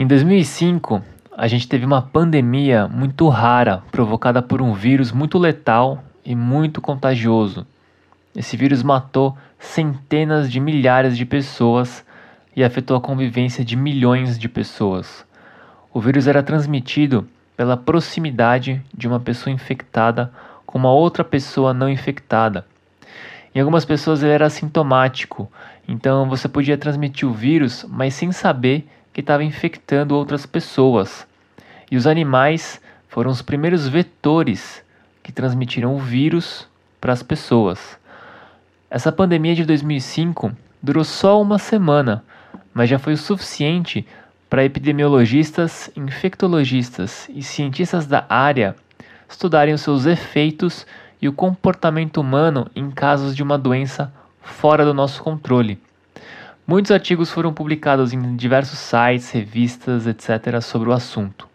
Em 2005, a gente teve uma pandemia muito rara, provocada por um vírus muito letal e muito contagioso. Esse vírus matou centenas de milhares de pessoas e afetou a convivência de milhões de pessoas. O vírus era transmitido pela proximidade de uma pessoa infectada com uma outra pessoa não infectada. Em algumas pessoas ele era assintomático, então você podia transmitir o vírus, mas sem saber que estava infectando outras pessoas. E os animais foram os primeiros vetores que transmitiram o vírus para as pessoas. Essa pandemia de 2005 durou só uma semana, mas já foi o suficiente para epidemiologistas, infectologistas e cientistas da área estudarem os seus efeitos e o comportamento humano em casos de uma doença fora do nosso controle. Muitos artigos foram publicados em diversos sites, revistas, etc., sobre o assunto.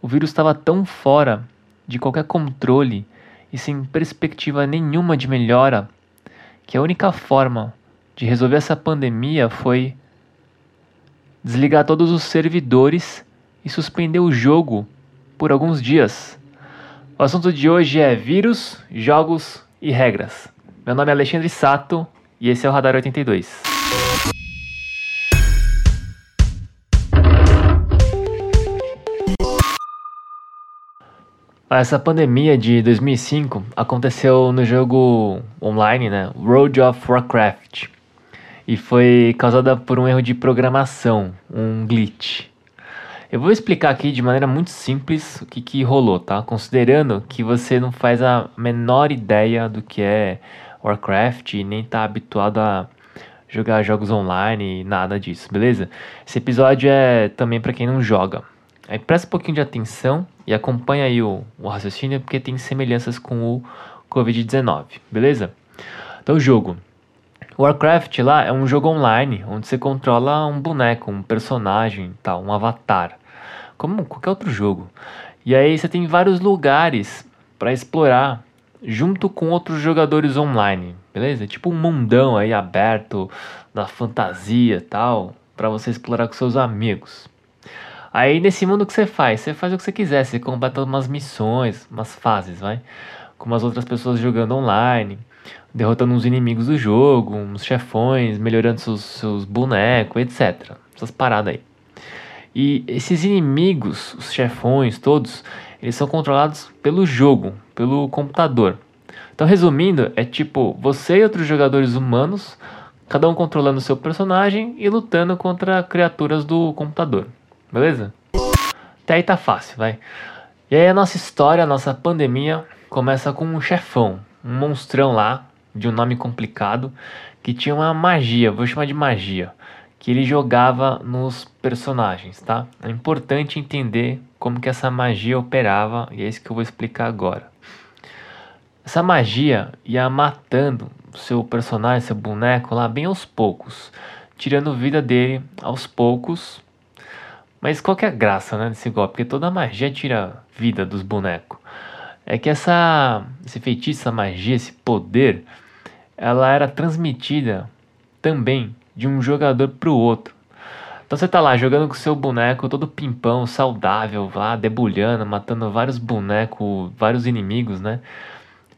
O vírus estava tão fora de qualquer controle e sem perspectiva nenhuma de melhora que a única forma de resolver essa pandemia foi desligar todos os servidores e suspender o jogo por alguns dias. O assunto de hoje é vírus, jogos e regras. Meu nome é Alexandre Sato e esse é o Radar 82. Essa pandemia de 2005 aconteceu no jogo online, né, World of Warcraft, e foi causada por um erro de programação, um glitch. Eu vou explicar aqui de maneira muito simples o que, que rolou, tá? Considerando que você não faz a menor ideia do que é Warcraft e nem tá habituado a jogar jogos online e nada disso, beleza? Esse episódio é também para quem não joga. Aí presta um pouquinho de atenção e acompanha aí o, o raciocínio porque tem semelhanças com o Covid-19, beleza? Então, o jogo. Warcraft lá é um jogo online onde você controla um boneco, um personagem, tal, um avatar como qualquer outro jogo. E aí você tem vários lugares para explorar junto com outros jogadores online, beleza? Tipo um mundão aí aberto da fantasia tal, para você explorar com seus amigos. Aí nesse mundo que você faz, você faz o que você quiser, você completa umas missões, umas fases, vai, com umas outras pessoas jogando online, derrotando uns inimigos do jogo, uns chefões, melhorando seus, seus bonecos, etc. Essas paradas aí. E esses inimigos, os chefões todos, eles são controlados pelo jogo, pelo computador. Então, resumindo, é tipo você e outros jogadores humanos, cada um controlando seu personagem e lutando contra criaturas do computador. Beleza? Até aí tá fácil, vai. E aí a nossa história, a nossa pandemia começa com um chefão, um monstrão lá, de um nome complicado, que tinha uma magia, vou chamar de magia que ele jogava nos personagens, tá? É importante entender como que essa magia operava e é isso que eu vou explicar agora. Essa magia ia matando seu personagem, seu boneco lá bem aos poucos, tirando vida dele aos poucos. Mas qual que é a graça, né, desse golpe? Porque toda magia tira vida dos bonecos. É que essa esse feitiço, essa magia, esse poder, ela era transmitida também de um jogador para o outro. Então você tá lá jogando com seu boneco todo pimpão, saudável, lá debulhando, matando vários bonecos, vários inimigos, né?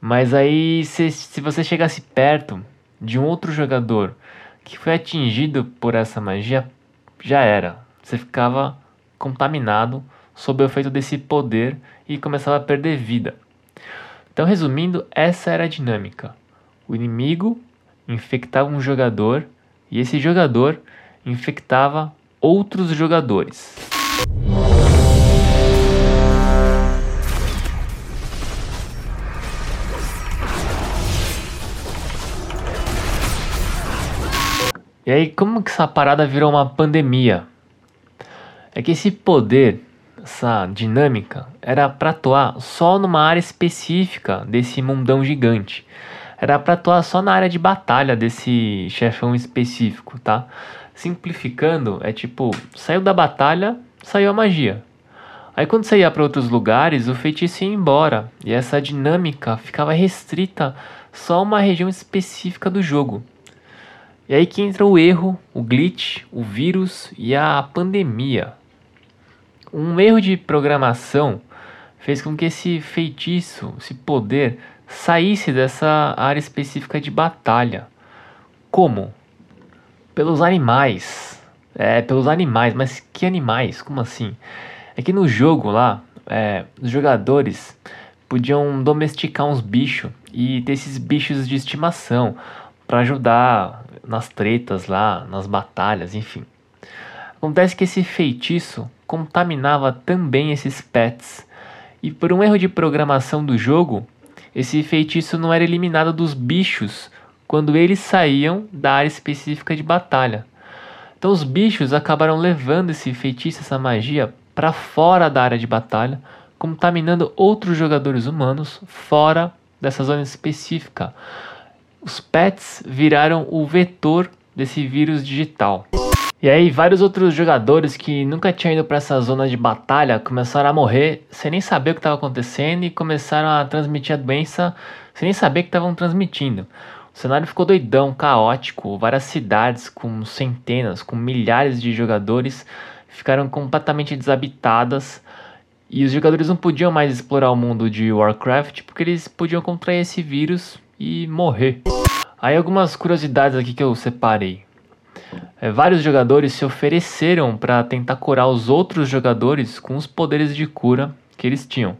Mas aí se, se você chegasse perto de um outro jogador que foi atingido por essa magia, já era. Você ficava contaminado sob o efeito desse poder e começava a perder vida. Então, resumindo, essa era a dinâmica. O inimigo infectava um jogador e esse jogador infectava outros jogadores. E aí, como que essa parada virou uma pandemia? É que esse poder, essa dinâmica, era para atuar só numa área específica desse mundão gigante era para atuar só na área de batalha desse chefão específico, tá? Simplificando, é tipo, saiu da batalha, saiu a magia. Aí quando você ia para outros lugares, o feitiço ia embora, e essa dinâmica ficava restrita só a uma região específica do jogo. E aí que entra o erro, o glitch, o vírus e a pandemia. Um erro de programação fez com que esse feitiço, esse poder, saísse dessa área específica de batalha. Como? Pelos animais. É, pelos animais, mas que animais? Como assim? É que no jogo lá, é, os jogadores podiam domesticar uns bichos e ter esses bichos de estimação para ajudar nas tretas lá, nas batalhas, enfim. Acontece que esse feitiço contaminava também esses pets. E por um erro de programação do jogo, esse feitiço não era eliminado dos bichos quando eles saíam da área específica de batalha. Então os bichos acabaram levando esse feitiço, essa magia, para fora da área de batalha, contaminando outros jogadores humanos fora dessa zona específica. Os pets viraram o vetor desse vírus digital. E aí vários outros jogadores que nunca tinham ido para essa zona de batalha começaram a morrer sem nem saber o que estava acontecendo e começaram a transmitir a doença sem nem saber que estavam transmitindo. O cenário ficou doidão, caótico, várias cidades com centenas, com milhares de jogadores ficaram completamente desabitadas e os jogadores não podiam mais explorar o mundo de Warcraft porque eles podiam contrair esse vírus e morrer. Aí algumas curiosidades aqui que eu separei. É, vários jogadores se ofereceram para tentar curar os outros jogadores com os poderes de cura que eles tinham.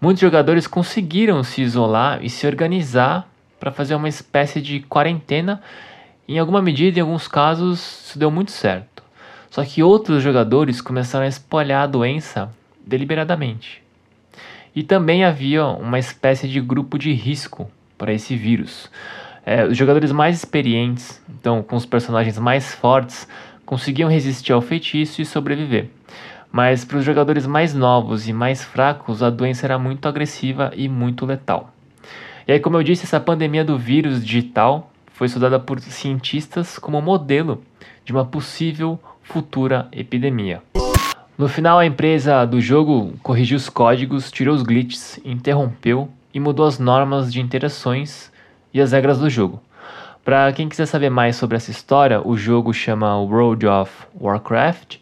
Muitos jogadores conseguiram se isolar e se organizar para fazer uma espécie de quarentena. Em alguma medida, em alguns casos, isso deu muito certo. Só que outros jogadores começaram a espalhar a doença deliberadamente. E também havia uma espécie de grupo de risco para esse vírus. É, os jogadores mais experientes, então com os personagens mais fortes, conseguiam resistir ao feitiço e sobreviver. Mas para os jogadores mais novos e mais fracos, a doença era muito agressiva e muito letal. E aí, como eu disse, essa pandemia do vírus digital foi estudada por cientistas como modelo de uma possível futura epidemia. No final, a empresa do jogo corrigiu os códigos, tirou os glitches, interrompeu e mudou as normas de interações e as regras do jogo. Para quem quiser saber mais sobre essa história, o jogo chama World of Warcraft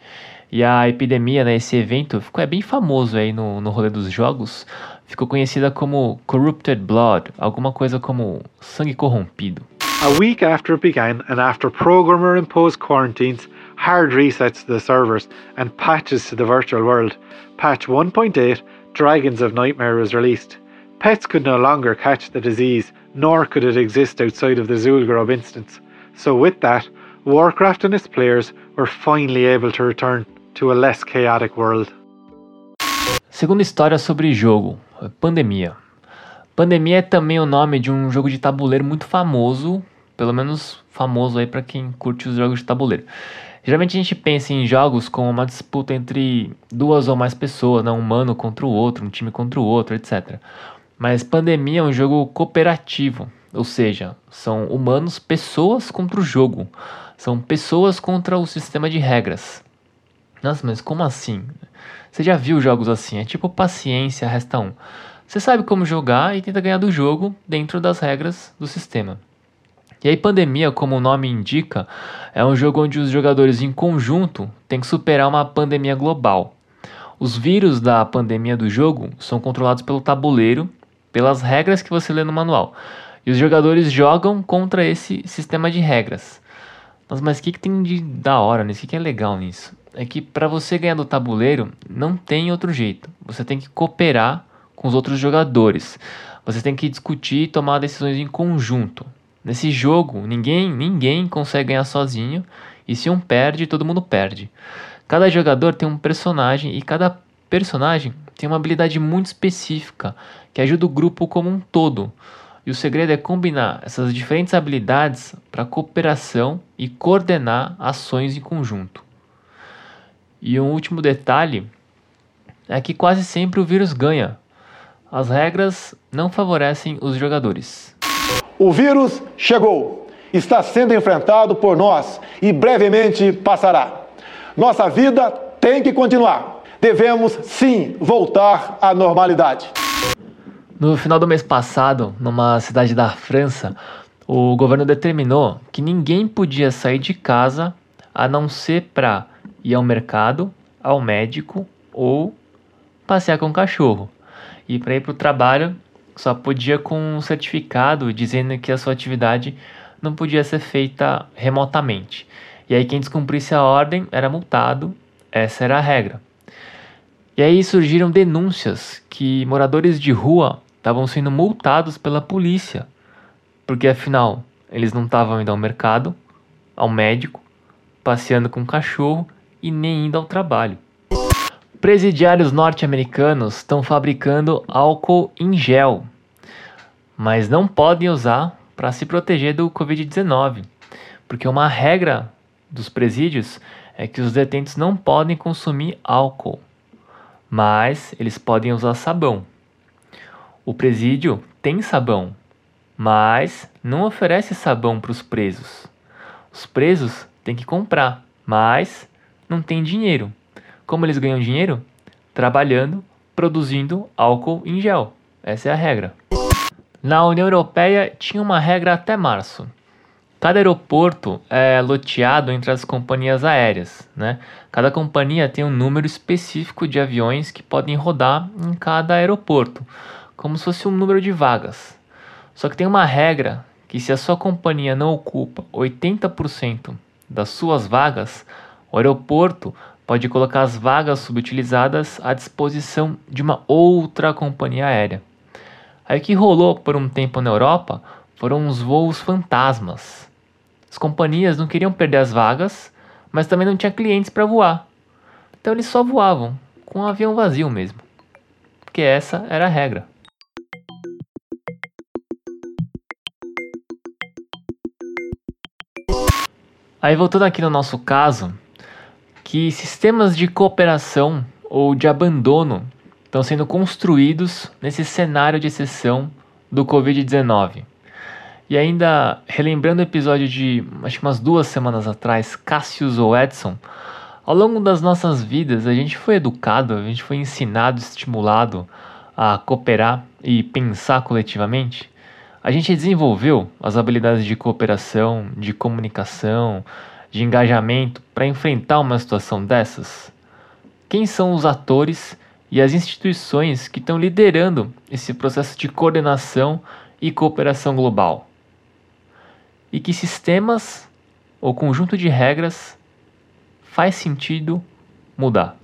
e a epidemia, né, esse evento, ficou é bem famoso aí no, no rolê dos jogos. Ficou conhecida como Corrupted Blood, alguma coisa como sangue corrompido. A week after it began and after programmer imposed quarantines, hard resets to the servers, and patches to the virtual world. Patch 1.8 Dragons of Nightmare was released. Pets could no longer catch the disease, nor could it exist outside of the Zul'Gurub instance. So, with that, Warcraft and its players were finally able to return to a less chaotic world. Segunda história sobre jogo: Pandemia. Pandemia é também o nome de um jogo de tabuleiro muito famoso, pelo menos famoso aí para quem curte os jogos de tabuleiro. Geralmente a gente pensa em jogos como uma disputa entre duas ou mais pessoas, né? um humano contra o outro, um time contra o outro, etc. Mas Pandemia é um jogo cooperativo, ou seja, são humanos, pessoas contra o jogo. São pessoas contra o sistema de regras. Nossa, mas como assim? Você já viu jogos assim? É tipo paciência, resta um. Você sabe como jogar e tenta ganhar do jogo dentro das regras do sistema. E aí, Pandemia, como o nome indica, é um jogo onde os jogadores em conjunto têm que superar uma pandemia global. Os vírus da pandemia do jogo são controlados pelo tabuleiro, pelas regras que você lê no manual. E os jogadores jogam contra esse sistema de regras. Nossa, mas o que, que tem de da hora nisso? O que, que é legal nisso? É que para você ganhar do tabuleiro, não tem outro jeito. Você tem que cooperar com os outros jogadores. Você tem que discutir e tomar decisões em conjunto. Nesse jogo, ninguém, ninguém consegue ganhar sozinho, e se um perde, todo mundo perde. Cada jogador tem um personagem e cada personagem tem uma habilidade muito específica que ajuda o grupo como um todo. E o segredo é combinar essas diferentes habilidades para cooperação e coordenar ações em conjunto. E um último detalhe é que quase sempre o vírus ganha. As regras não favorecem os jogadores. O vírus chegou, está sendo enfrentado por nós e brevemente passará. Nossa vida tem que continuar. Devemos sim voltar à normalidade. No final do mês passado, numa cidade da França, o governo determinou que ninguém podia sair de casa a não ser para ir ao mercado, ao médico ou passear com o cachorro. E para ir para o trabalho só podia com um certificado dizendo que a sua atividade não podia ser feita remotamente. E aí quem descumprisse a ordem era multado, essa era a regra. E aí surgiram denúncias que moradores de rua estavam sendo multados pela polícia, porque afinal eles não estavam indo ao mercado, ao médico, passeando com o cachorro e nem indo ao trabalho. Presidiários norte-americanos estão fabricando álcool em gel, mas não podem usar para se proteger do Covid-19, porque uma regra dos presídios é que os detentos não podem consumir álcool, mas eles podem usar sabão. O presídio tem sabão, mas não oferece sabão para os presos. Os presos têm que comprar, mas não têm dinheiro. Como eles ganham dinheiro? Trabalhando, produzindo álcool em gel. Essa é a regra. Na União Europeia tinha uma regra até março. Cada aeroporto é loteado entre as companhias aéreas, né? Cada companhia tem um número específico de aviões que podem rodar em cada aeroporto, como se fosse um número de vagas. Só que tem uma regra que se a sua companhia não ocupa 80% das suas vagas, o aeroporto pode colocar as vagas subutilizadas à disposição de uma outra companhia aérea. Aí o que rolou por um tempo na Europa foram os voos fantasmas. As companhias não queriam perder as vagas, mas também não tinha clientes para voar. Então eles só voavam com um avião vazio mesmo. Porque essa era a regra. Aí voltando aqui no nosso caso, que sistemas de cooperação ou de abandono estão sendo construídos nesse cenário de exceção do Covid-19. E ainda relembrando o episódio de acho que umas duas semanas atrás, Cassius ou Edson, ao longo das nossas vidas a gente foi educado, a gente foi ensinado, estimulado a cooperar e pensar coletivamente. A gente desenvolveu as habilidades de cooperação, de comunicação, de engajamento para enfrentar uma situação dessas? Quem são os atores e as instituições que estão liderando esse processo de coordenação e cooperação global? E que sistemas ou conjunto de regras faz sentido mudar.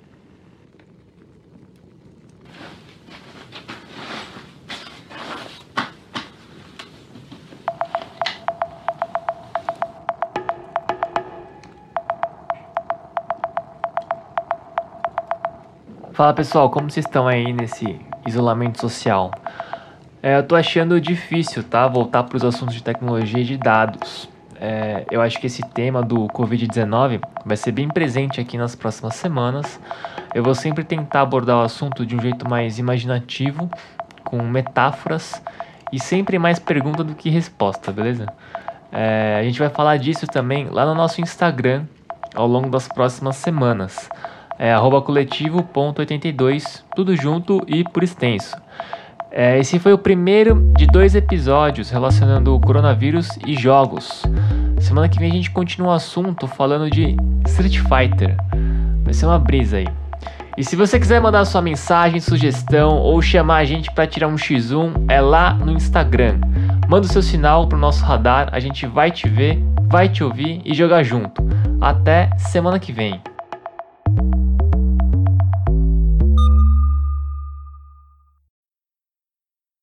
Fala pessoal, como vocês estão aí nesse isolamento social? É, eu tô achando difícil, tá? Voltar para os assuntos de tecnologia e de dados. É, eu acho que esse tema do Covid-19 vai ser bem presente aqui nas próximas semanas. Eu vou sempre tentar abordar o assunto de um jeito mais imaginativo, com metáforas e sempre mais pergunta do que resposta, beleza? É, a gente vai falar disso também lá no nosso Instagram ao longo das próximas semanas. É coletivo.82, tudo junto e por extenso. É, esse foi o primeiro de dois episódios relacionando o coronavírus e jogos. Semana que vem a gente continua o assunto falando de Street Fighter. Vai ser uma brisa aí. E se você quiser mandar sua mensagem, sugestão ou chamar a gente para tirar um X1, é lá no Instagram. Manda o seu sinal pro nosso radar, a gente vai te ver, vai te ouvir e jogar junto. Até semana que vem.